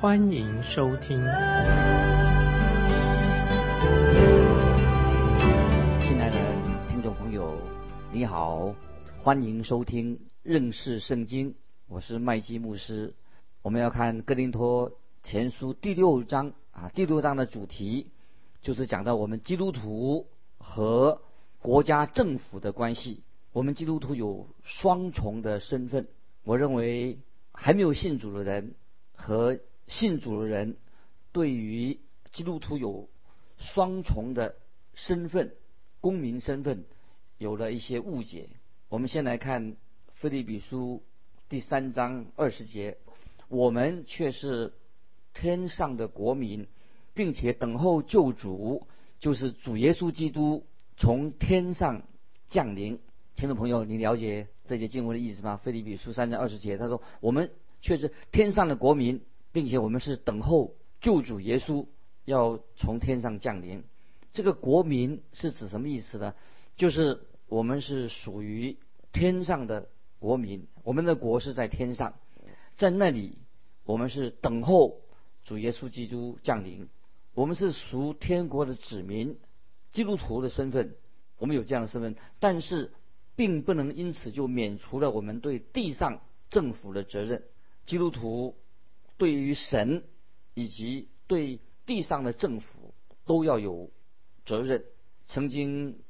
欢迎收听。亲爱的听众朋友，你好，欢迎收听认识圣经，我是麦基牧师。我们要看哥林多前书第六章啊，第六章的主题就是讲到我们基督徒和国家政府的关系，我们基督徒有双重的身份。我认为还没有信主的人和信主的人，对于基督徒有双重的身份、公民身份有了一些误解。我们先来看《腓立比书》第三章二十节：“我们却是天上的国民，并且等候救主，就是主耶稣基督。”从天上降临，听众朋友，你了解这节经文的意思吗？菲利比书三章二十节，他说：“我们却是天上的国民，并且我们是等候救主耶稣要从天上降临。”这个国民是指什么意思呢？就是我们是属于天上的国民，我们的国是在天上，在那里我们是等候主耶稣基督降临，我们是属天国的子民。基督徒的身份，我们有这样的身份，但是并不能因此就免除了我们对地上政府的责任。基督徒对于神以及对地上的政府都要有责任。曾经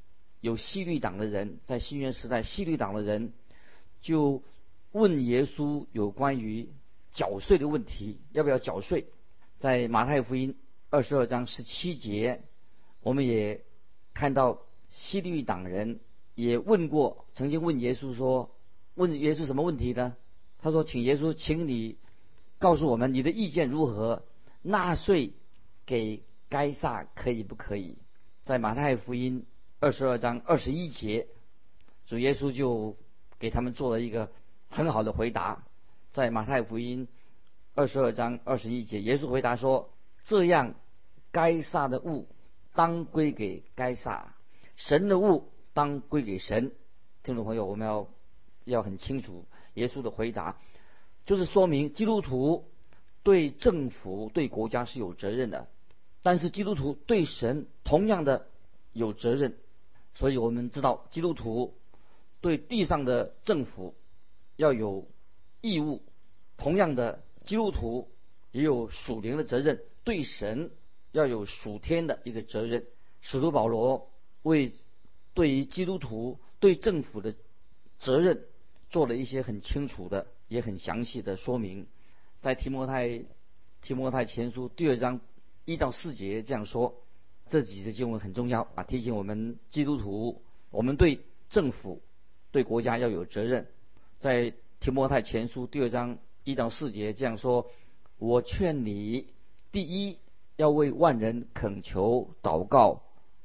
有西律党的人在新约时代，西律党的人就问耶稣有关于缴税的问题，要不要缴税？在马太福音二十二章十七节，我们也。看到西律党人也问过，曾经问耶稣说：“问耶稣什么问题呢？”他说：“请耶稣，请你告诉我们你的意见如何？纳税给该撒可以不可以？”在马太福音二十二章二十一节，主耶稣就给他们做了一个很好的回答。在马太福音二十二章二十一节，耶稣回答说：“这样该撒的物。”当归给该撒，神的物当归给神。听众朋友，我们要要很清楚，耶稣的回答就是说明基督徒对政府、对国家是有责任的，但是基督徒对神同样的有责任。所以我们知道，基督徒对地上的政府要有义务，同样的，基督徒也有属灵的责任，对神。要有属天的一个责任。使徒保罗为对于基督徒对政府的责任做了一些很清楚的、也很详细的说明。在提摩太提摩太前书第二章一到四节这样说：这几节经文很重要啊，提醒我们基督徒，我们对政府、对国家要有责任。在提摩太前书第二章一到四节这样说：我劝你，第一。要为万人恳求、祷告、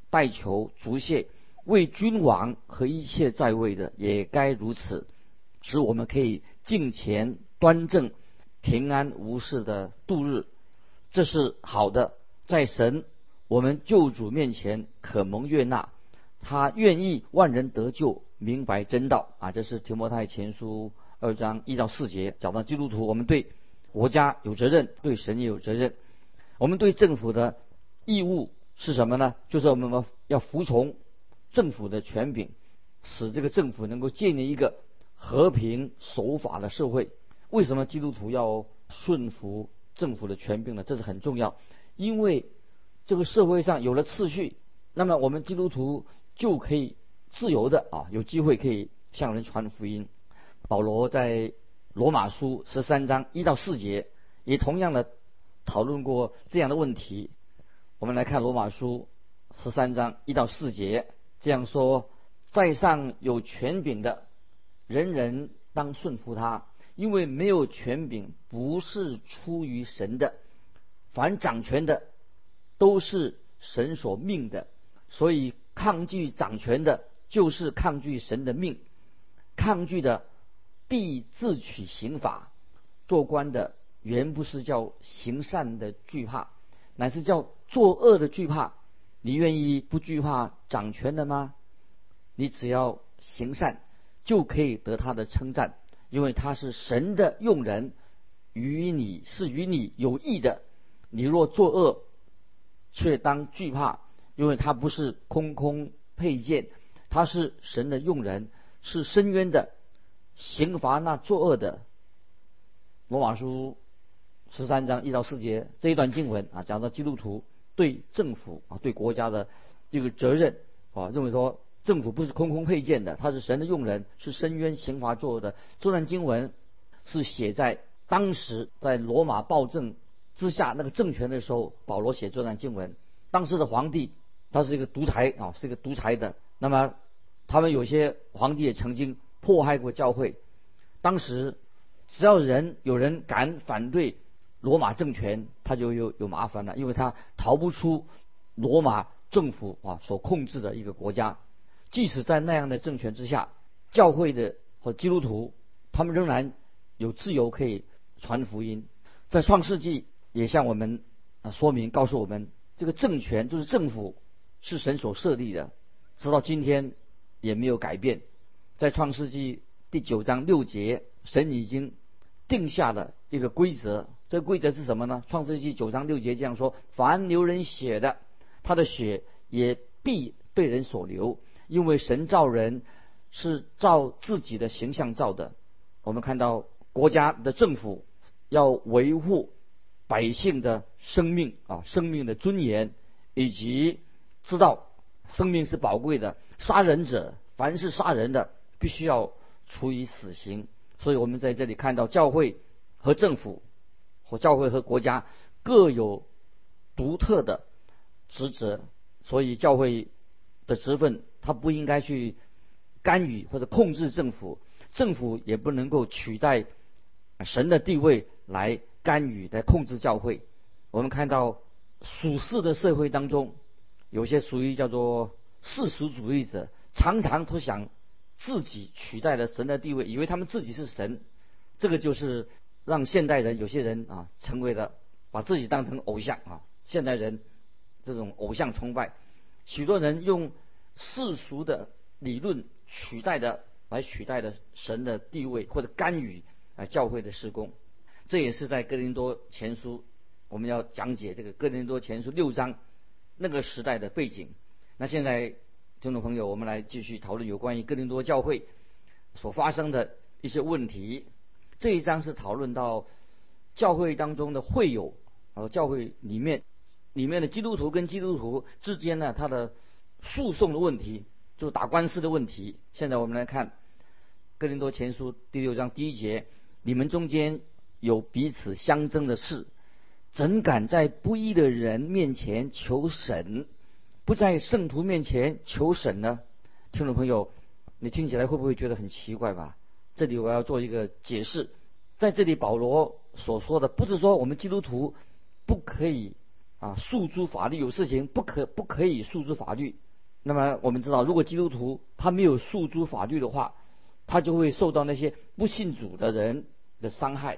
代求、足谢，为君王和一切在位的也该如此，使我们可以敬虔、端正、平安无事的度日。这是好的，在神我们救主面前可蒙悦纳。他愿意万人得救，明白真道啊！这是提摩太前书二章一到四节，讲到基督徒，我们对国家有责任，对神也有责任。我们对政府的义务是什么呢？就是我们要服从政府的权柄，使这个政府能够建立一个和平守法的社会。为什么基督徒要顺服政府的权柄呢？这是很重要，因为这个社会上有了秩序，那么我们基督徒就可以自由的啊，有机会可以向人传福音。保罗在罗马书十三章一到四节也同样的。讨论过这样的问题，我们来看罗马书十三章一到四节，这样说：在上有权柄的，人人当顺服他，因为没有权柄不是出于神的。凡掌权的都是神所命的，所以抗拒掌权的，就是抗拒神的命，抗拒的必自取刑罚。做官的原不是叫行善的惧怕，乃是叫作恶的惧怕。你愿意不惧怕掌权的吗？你只要行善，就可以得他的称赞，因为他是神的用人，与你是与你有益的。你若作恶，却当惧怕，因为他不是空空佩剑，他是神的用人，是深渊的刑罚那作恶的。罗马书十三章一到四节这一段经文啊，讲到基督徒对政府啊、对国家的一个责任啊，认为说政府不是空空配件的，他是神的用人，是深渊刑罚作的。这段经文是写在当时在罗马暴政之下那个政权的时候，保罗写这段经文。当时的皇帝他是一个独裁啊，是一个独裁的。那么他们有些皇帝也曾经迫害过教会，当时。只要人有人敢反对罗马政权，他就有有麻烦了，因为他逃不出罗马政府啊所控制的一个国家。即使在那样的政权之下，教会的和基督徒他们仍然有自由可以传福音。在创世纪也向我们啊说明告诉我们，这个政权就是政府是神所设立的，直到今天也没有改变。在创世纪第九章六节。神已经定下了一个规则，这个规则是什么呢？创世纪九章六节这样说：凡流人血的，他的血也必被人所流，因为神造人是照自己的形象造的。我们看到国家的政府要维护百姓的生命啊，生命的尊严，以及知道生命是宝贵的。杀人者，凡是杀人的，必须要处以死刑。所以我们在这里看到，教会和政府，和教会和国家各有独特的职责。所以教会的职分，他不应该去干预或者控制政府，政府也不能够取代神的地位来干预、来控制教会。我们看到属世的社会当中，有些属于叫做世俗主义者，常常都想。自己取代了神的地位，以为他们自己是神，这个就是让现代人有些人啊成为了把自己当成偶像啊。现代人这种偶像崇拜，许多人用世俗的理论取代的来取代的神的地位，或者干预啊教会的施工。这也是在哥林多前书我们要讲解这个哥林多前书六章那个时代的背景。那现在。听众朋友，我们来继续讨论有关于哥林多教会所发生的一些问题。这一章是讨论到教会当中的会友，呃，教会里面里面的基督徒跟基督徒之间呢，他的诉讼的问题，就打官司的问题。现在我们来看哥林多前书第六章第一节：你们中间有彼此相争的事，怎敢在不义的人面前求神？不在圣徒面前求审呢？听众朋友，你听起来会不会觉得很奇怪吧？这里我要做一个解释，在这里保罗所说的不是说我们基督徒不可以啊诉诸法律，有事情不可不可以诉诸法律。那么我们知道，如果基督徒他没有诉诸法律的话，他就会受到那些不信主的人的伤害，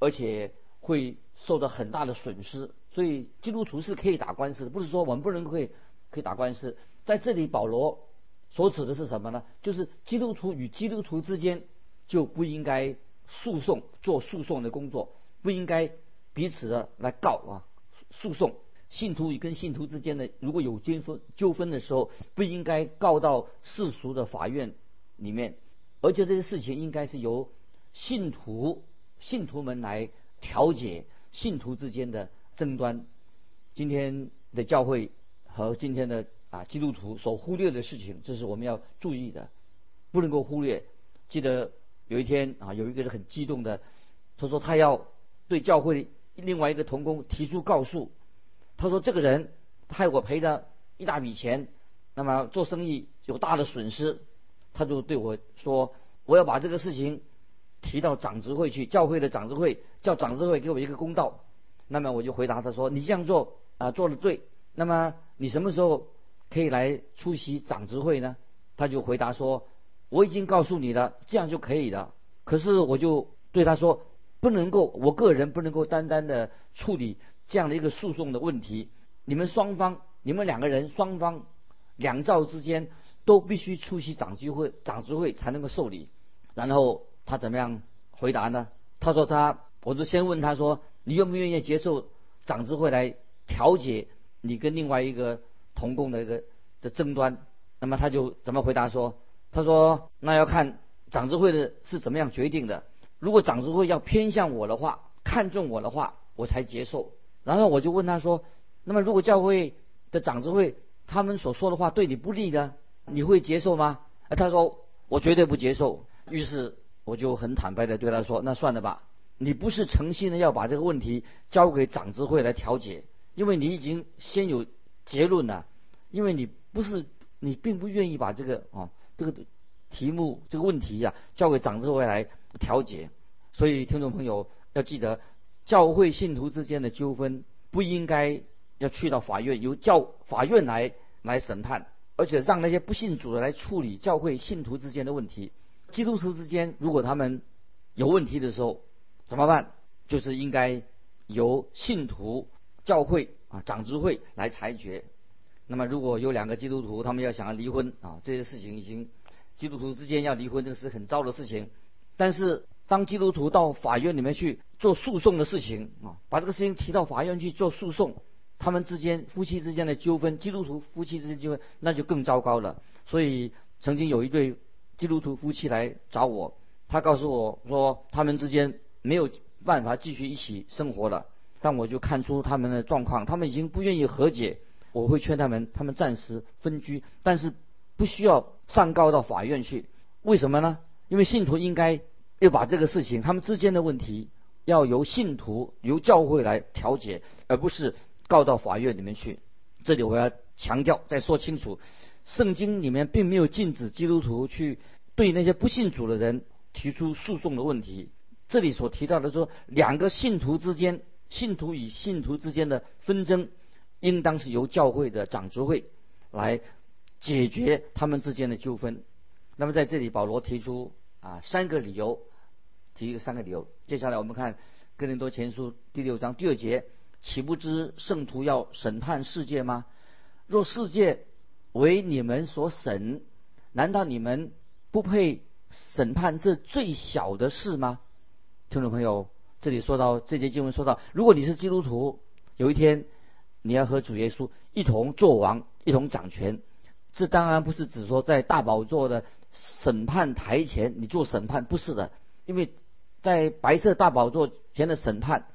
而且会受到很大的损失。所以基督徒是可以打官司的，不是说我们不能会。可以打官司，在这里保罗所指的是什么呢？就是基督徒与基督徒之间就不应该诉讼做诉讼的工作，不应该彼此的来告啊诉讼。信徒与跟信徒之间的如果有纠纷纠纷的时候，不应该告到世俗的法院里面，而且这些事情应该是由信徒信徒们来调解信徒之间的争端。今天的教会。和今天的啊基督徒所忽略的事情，这是我们要注意的，不能够忽略。记得有一天啊，有一个人很激动的，他说他要对教会另外一个同工提出告诉，他说这个人害我赔了一大笔钱，那么做生意有大的损失，他就对我说我要把这个事情提到长执会去，教会的长执会叫长执会给我一个公道。那么我就回答他说你这样做啊做的对。那么你什么时候可以来出席长执会呢？他就回答说：“我已经告诉你了，这样就可以了。可是我就对他说，不能够，我个人不能够单单的处理这样的一个诉讼的问题。你们双方，你们两个人双方两造之间都必须出席长聚会，长执会才能够受理。然后他怎么样回答呢？他说他，我就先问他说，你愿不愿意接受长执会来调解你跟另外一个同工的一个这争端？”那么他就怎么回答说？他说：“那要看长执会的是怎么样决定的。如果长执会要偏向我的话，看中我的话，我才接受。”然后我就问他说：“那么如果教会的长执会他们所说的话对你不利呢？你会接受吗？”他说：“我绝对不接受。”于是我就很坦白的对他说：“那算了吧，你不是诚心的要把这个问题交给长执会来调解，因为你已经先有结论了，因为你不是。”你并不愿意把这个啊这个题目这个问题呀交给长智会来调解，所以听众朋友要记得，教会信徒之间的纠纷不应该要去到法院，由教法院来来审判，而且让那些不信主的来处理教会信徒之间的问题。基督徒之间如果他们有问题的时候怎么办？就是应该由信徒教会啊长智会来裁决。那么，如果有两个基督徒，他们要想要离婚啊，这些事情已经，基督徒之间要离婚，这个是很糟的事情。但是，当基督徒到法院里面去做诉讼的事情啊，把这个事情提到法院去做诉讼，他们之间夫妻之间的纠纷，基督徒夫妻之间纠纷，那就更糟糕了。所以，曾经有一对基督徒夫妻来找我，他告诉我说，他们之间没有办法继续一起生活了。但我就看出他们的状况，他们已经不愿意和解。我会劝他们，他们暂时分居，但是不需要上告到法院去。为什么呢？因为信徒应该就把这个事情，他们之间的问题，要由信徒、由教会来调解，而不是告到法院里面去。这里我要强调，再说清楚，圣经里面并没有禁止基督徒去对那些不信主的人提出诉讼的问题。这里所提到的说，两个信徒之间，信徒与信徒之间的纷争。应当是由教会的长执会来解决他们之间的纠纷。那么在这里，保罗提出啊三个理由，提一个三个理由。接下来我们看哥林多前书第六章第二节：岂不知圣徒要审判世界吗？若世界为你们所审，难道你们不配审判这最小的事吗？听众朋友，这里说到这节经文说到，如果你是基督徒，有一天。你要和主耶稣一同做王，一同掌权。这当然不是指说在大宝座的审判台前你做审判，不是的。因为在白色大宝座前的审判，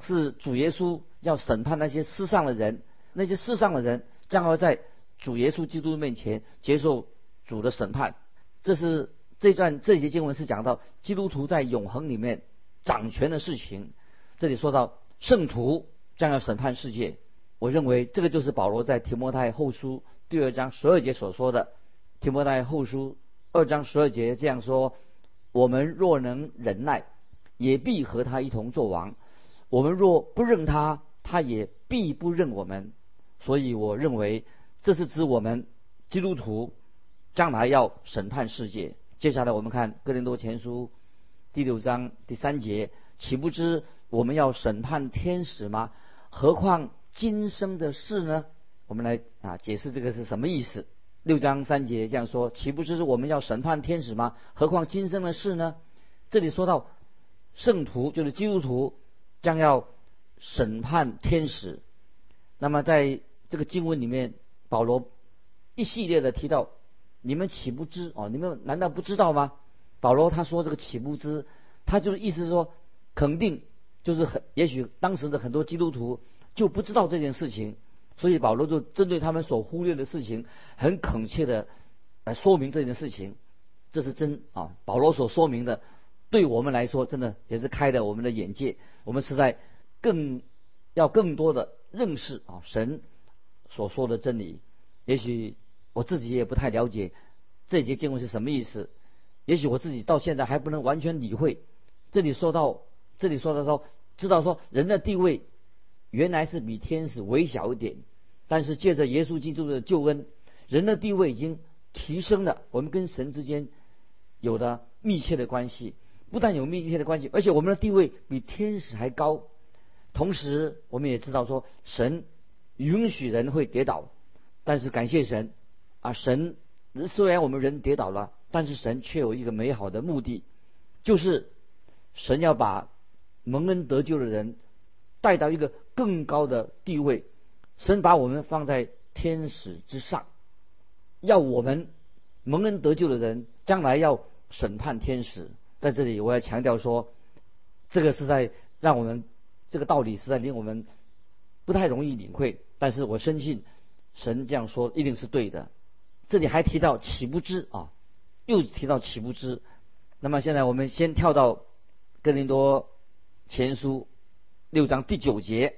是主耶稣要审判那些世上的人，那些世上的人将要在主耶稣基督面前接受主的审判。这是这段这节经文是讲到基督徒在永恒里面掌权的事情。这里说到圣徒将要审判世界。我认为这个就是保罗在提摩太后书第二章十二节所说的。提摩太后书二章十二节这样说：“我们若能忍耐，也必和他一同作王；我们若不认他，他也必不认我们。”所以我认为这是指我们基督徒将来要审判世界。接下来我们看哥林多前书第六章第三节：“岂不知我们要审判天使吗？何况？”今生的事呢？我们来啊解释这个是什么意思。六章三节这样说：岂不知是我们要审判天使吗？何况今生的事呢？这里说到圣徒就是基督徒将要审判天使。那么在这个经文里面，保罗一系列的提到：你们岂不知哦？你们难道不知道吗？保罗他说这个岂不知，他就是意思是说，肯定就是很也许当时的很多基督徒。就不知道这件事情，所以保罗就针对他们所忽略的事情，很恳切的来说明这件事情。这是真啊，保罗所说明的，对我们来说，真的也是开了我们的眼界。我们是在更要更多的认识啊神所说的真理。也许我自己也不太了解这节经文是什么意思，也许我自己到现在还不能完全理会。这里说到，这里说到说，知道说人的地位。原来是比天使微小一点，但是借着耶稣基督的救恩，人的地位已经提升了，我们跟神之间有了密切的关系。不但有密切的关系，而且我们的地位比天使还高。同时，我们也知道说，神允许人会跌倒，但是感谢神啊，神虽然我们人跌倒了，但是神却有一个美好的目的，就是神要把蒙恩得救的人带到一个更高的地位。神把我们放在天使之上，要我们蒙恩得救的人将来要审判天使。在这里，我要强调说，这个是在让我们这个道理是在令我们不太容易领会。但是我深信神这样说一定是对的。这里还提到岂不知啊，又提到岂不知。那么现在我们先跳到哥林多前书六章第九节，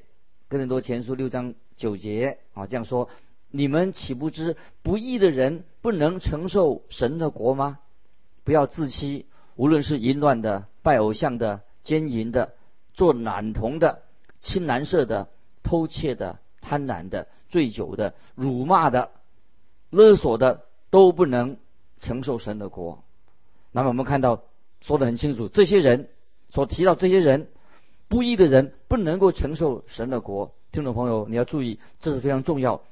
哥林多前书六章九节啊这样说：你们岂不知不义的人不能承受神的国吗？不要自欺。无论是淫乱的、拜偶像的、奸淫的、做男童的、青蓝色的、偷窃的、贪婪的、醉酒的、辱骂的、勒索的，都不能承受神的国。那么我们看到说的很清楚，这些人所提到这些人不义的人不能够承受神的国。听众朋友，你要注意，这是非常重要，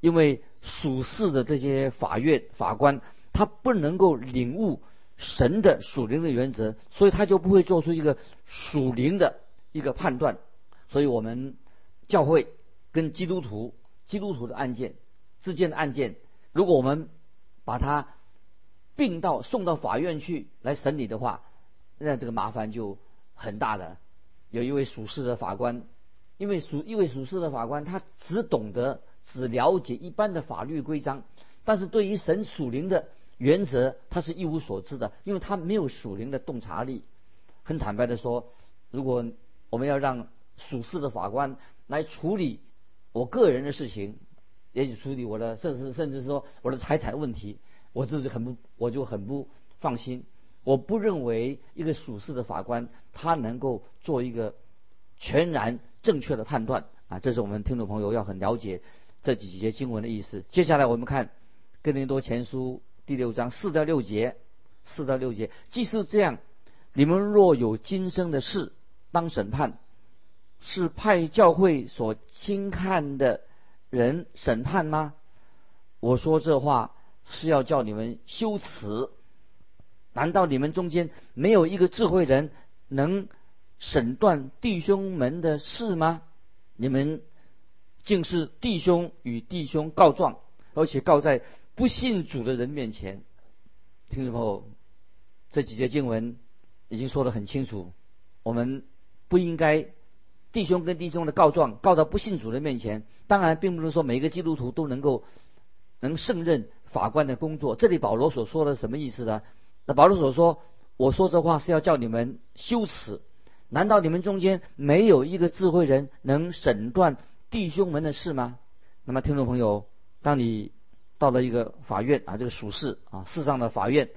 因为属世的这些法院法官他不能够领悟。神的属灵的原则，所以他就不会做出一个属灵的一个判断。所以我们教会跟基督徒、基督徒的案件之间的案件，如果我们把它并到送到法院去来审理的话，那这个麻烦就很大的。有一位属世的法官，因为属一位属世的法官，他只懂得只了解一般的法律规章，但是对于神属灵的。原则他是一无所知的，因为他没有属灵的洞察力。很坦白的说，如果我们要让属世的法官来处理我个人的事情，也许处理我的，甚至甚至说我的财产问题，我自己很不，我就很不放心。我不认为一个属世的法官他能够做一个全然正确的判断啊！这是我们听众朋友要很了解这几节经文的意思。接下来我们看哥林多前书。第六章四到六节，四到六节，既是这样，你们若有今生的事当审判，是派教会所轻看的人审判吗？我说这话是要叫你们羞耻。难道你们中间没有一个智慧人能审断弟兄们的事吗？你们竟是弟兄与弟兄告状，而且告在。不信主的人面前，听众朋友，这几节经文已经说得很清楚。我们不应该弟兄跟弟兄的告状告到不信主的面前。当然，并不是说每一个基督徒都能够能胜任法官的工作。这里保罗所说的什么意思呢？那保罗所说，我说这话是要叫你们羞耻。难道你们中间没有一个智慧人能审断弟兄们的事吗？那么，听众朋友，当你。到了一个法院啊，这个属世啊，世上的法院，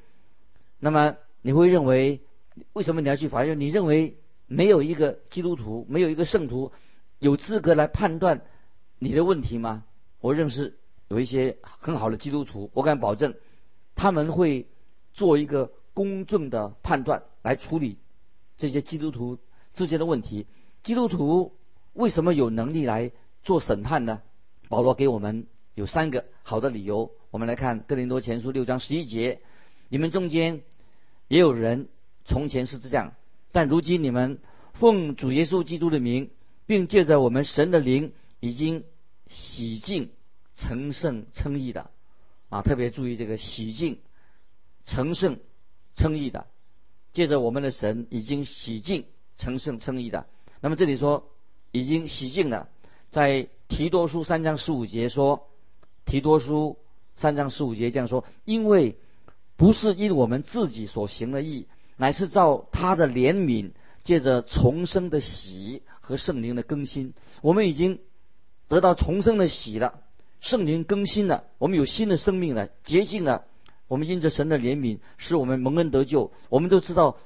那么你会认为，为什么你要去法院？你认为没有一个基督徒，没有一个圣徒有资格来判断你的问题吗？我认识有一些很好的基督徒，我敢保证他们会做一个公正的判断来处理这些基督徒之间的问题。基督徒为什么有能力来做审判呢？保罗给我们。有三个好的理由，我们来看《哥林多前书》六章十一节：你们中间也有人从前是这样，但如今你们奉主耶稣基督的名，并借着我们神的灵，已经洗净、成圣、称义的啊！特别注意这个洗净、成圣、称义的，借着我们的神已经洗净、成圣、称义的。那么这里说已经洗净了，在提多书三章十五节说。提多书三章十五节这样说：因为不是因我们自己所行的义，乃是照他的怜悯，借着重生的喜和圣灵的更新，我们已经得到重生的喜了，圣灵更新了，我们有新的生命了，洁净了。我们因着神的怜悯，使我们蒙恩得救。我们都知道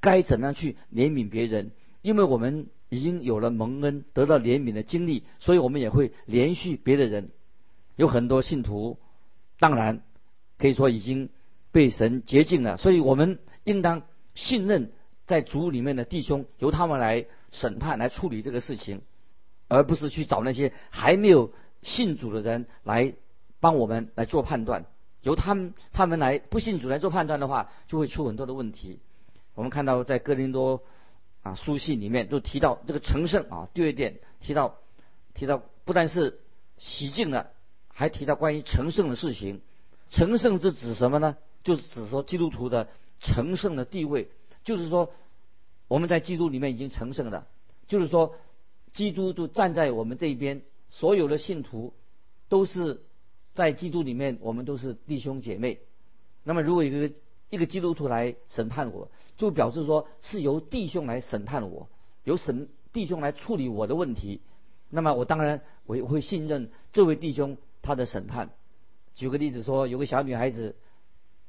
该怎么样去怜悯别人，因为我们已经有了蒙恩、得到怜悯的经历，所以我们也会连续别的人。有很多信徒，当然可以说已经被神洁净了，所以我们应当信任在主里面的弟兄，由他们来审判、来处理这个事情，而不是去找那些还没有信主的人来帮我们来做判断。由他们他们来不信主来做判断的话，就会出很多的问题。我们看到在哥林多啊书信里面都提到这个成圣啊，第二点提到提到不但是洗净了。还提到关于成圣的事情，成圣是指什么呢？就是指说基督徒的成圣的地位，就是说我们在基督里面已经成圣了，就是说基督就站在我们这一边，所有的信徒都是在基督里面，我们都是弟兄姐妹。那么如果一个一个基督徒来审判我，就表示说是由弟兄来审判我，由审弟兄来处理我的问题。那么我当然我会信任这位弟兄。他的审判，举个例子说，有个小女孩子，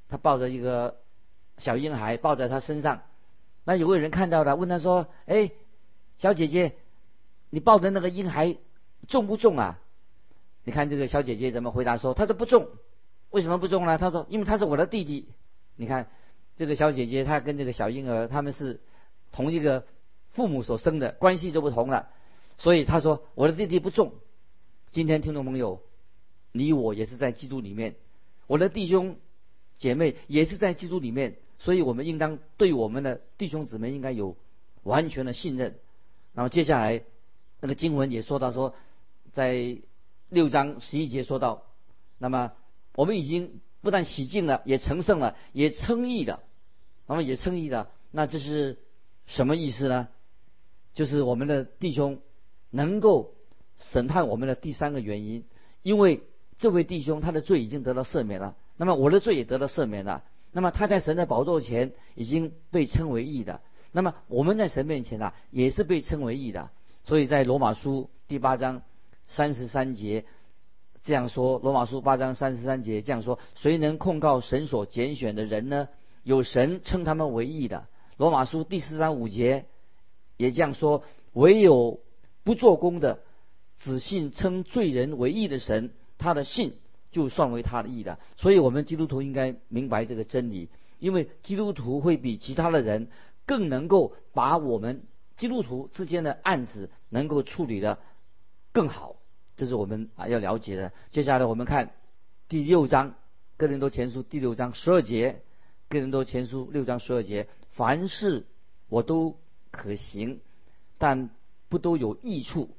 她抱着一个小婴孩抱在她身上，那有个人看到了，问她说：“哎，小姐姐，你抱的那个婴孩重不重啊？”你看这个小姐姐怎么回答说：“她说不重，为什么不重呢？”她说：“因为他是我的弟弟。”你看这个小姐姐，她跟这个小婴儿他们是同一个父母所生的，关系就不同了，所以她说我的弟弟不重。今天听众朋友。你我也是在基督里面，我的弟兄姐妹也是在基督里面，所以我们应当对我们的弟兄姊妹应该有完全的信任。然后接下来那个经文也说到说，在六章十一节说到，那么我们已经不但洗净了，也成圣了，也称义了。那么也称义了，那这是什么意思呢？就是我们的弟兄能够审判我们的第三个原因，因为。这位弟兄他的罪已经得到赦免了，那么我的罪也得到赦免了，那么他在神的宝座前已经被称为义的，那么我们在神面前啊也是被称为义的，所以在罗马书第八章三十三节这样说，罗马书八章三十三节这样说，谁能控告神所拣选的人呢？有神称他们为义的。罗马书第四章五节也这样说，唯有不做工的，只信称罪人为义的神。他的信就算为他的义的，所以我们基督徒应该明白这个真理，因为基督徒会比其他的人更能够把我们基督徒之间的案子能够处理的更好，这是我们啊要了解的。接下来我们看第六章《哥林多前书》第六章十二节，《哥林多前书》六章十二节，凡事我都可行，但不都有益处；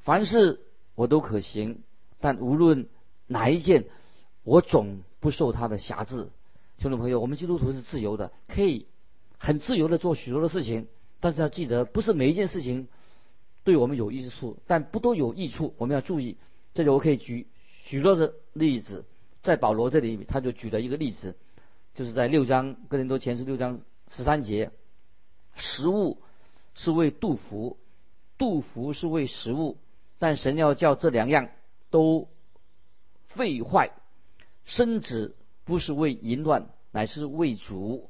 凡事我都可行。但无论哪一件，我总不受他的辖制。听众朋友，我们基督徒是自由的，可以很自由的做许多的事情。但是要记得，不是每一件事情对我们有益处，但不都有益处。我们要注意。这里我可以举许多的例子，在保罗这里他就举了一个例子，就是在六章哥林多前书六章十三节，食物是为杜甫，杜甫是为食物，但神要叫这两样。都废坏，生子不是为淫乱，乃是为主，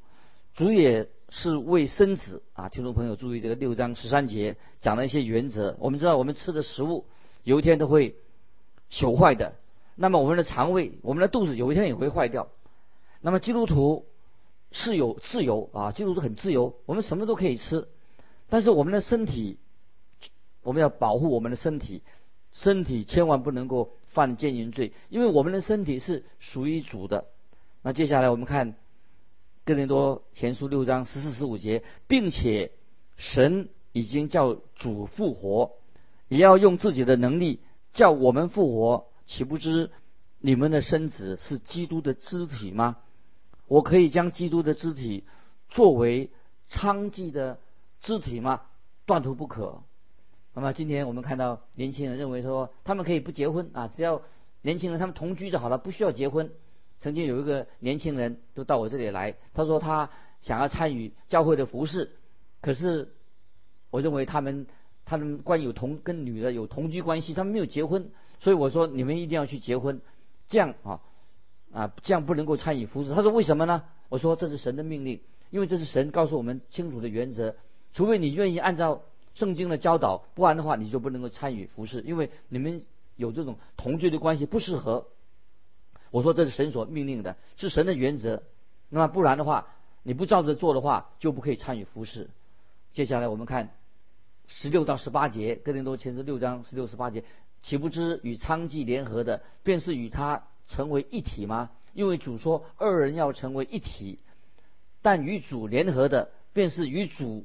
主也是为生子啊！听众朋友注意，这个六章十三节讲了一些原则。我们知道，我们吃的食物有一天都会朽坏的，那么我们的肠胃、我们的肚子有一天也会坏掉。那么基督徒是有自由啊，基督徒很自由，我们什么都可以吃，但是我们的身体，我们要保护我们的身体。身体千万不能够犯奸淫罪，因为我们的身体是属于主的。那接下来我们看哥林多前书六章十四十五节，并且神已经叫主复活，也要用自己的能力叫我们复活，岂不知你们的身子是基督的肢体吗？我可以将基督的肢体作为娼妓的肢体吗？断头不可。那么今天我们看到年轻人认为说他们可以不结婚啊，只要年轻人他们同居就好了，不需要结婚。曾经有一个年轻人都到我这里来，他说他想要参与教会的服饰，可是我认为他们他们关于有同跟女的有同居关系，他们没有结婚，所以我说你们一定要去结婚，这样啊啊这样不能够参与服饰。他说为什么呢？我说这是神的命令，因为这是神告诉我们清楚的原则，除非你愿意按照。圣经的教导，不然的话你就不能够参与服侍，因为你们有这种同居的关系不适合。我说这是神所命令的，是神的原则。那么不然的话，你不照着做的话，就不可以参与服侍。接下来我们看十六到十八节，哥林多前书六章十六十八节，岂不知与娼妓联合的，便是与他成为一体吗？因为主说二人要成为一体，但与主联合的，便是与主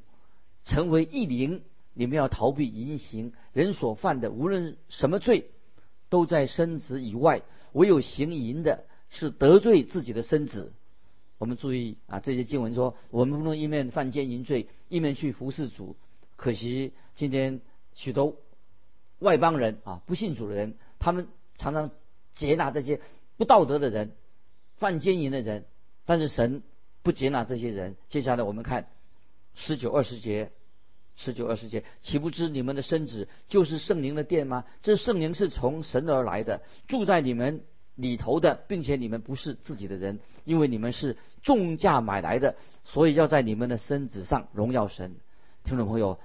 成为一灵。你们要逃避淫行，人所犯的无论什么罪，都在身子以外。唯有行淫的，是得罪自己的身子。我们注意啊，这些经文说，我们不能一面犯奸淫罪，一面去服侍主。可惜今天许多外邦人啊，不信主的人，他们常常接纳这些不道德的人、犯奸淫的人，但是神不接纳这些人。接下来我们看十九、二十节。十九二十节，岂不知你们的身子就是圣灵的殿吗？这圣灵是从神而来的，住在你们里头的，并且你们不是自己的人，因为你们是重价买来的，所以要在你们的身子上荣耀神。听众朋友，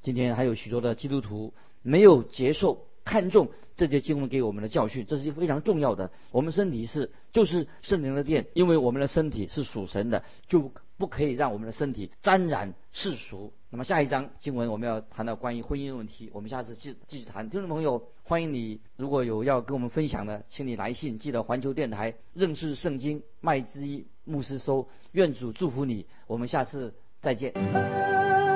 今天还有许多的基督徒没有接受、看重这些经文给我们的教训，这是非常重要的。我们身体是就是圣灵的殿，因为我们的身体是属神的，就不可以让我们的身体沾染世俗。那么下一章经文我们要谈到关于婚姻问题，我们下次继继续谈。听众朋友，欢迎你，如果有要跟我们分享的，请你来信，记得环球电台认识圣经麦基牧师收。愿主祝福你，我们下次再见。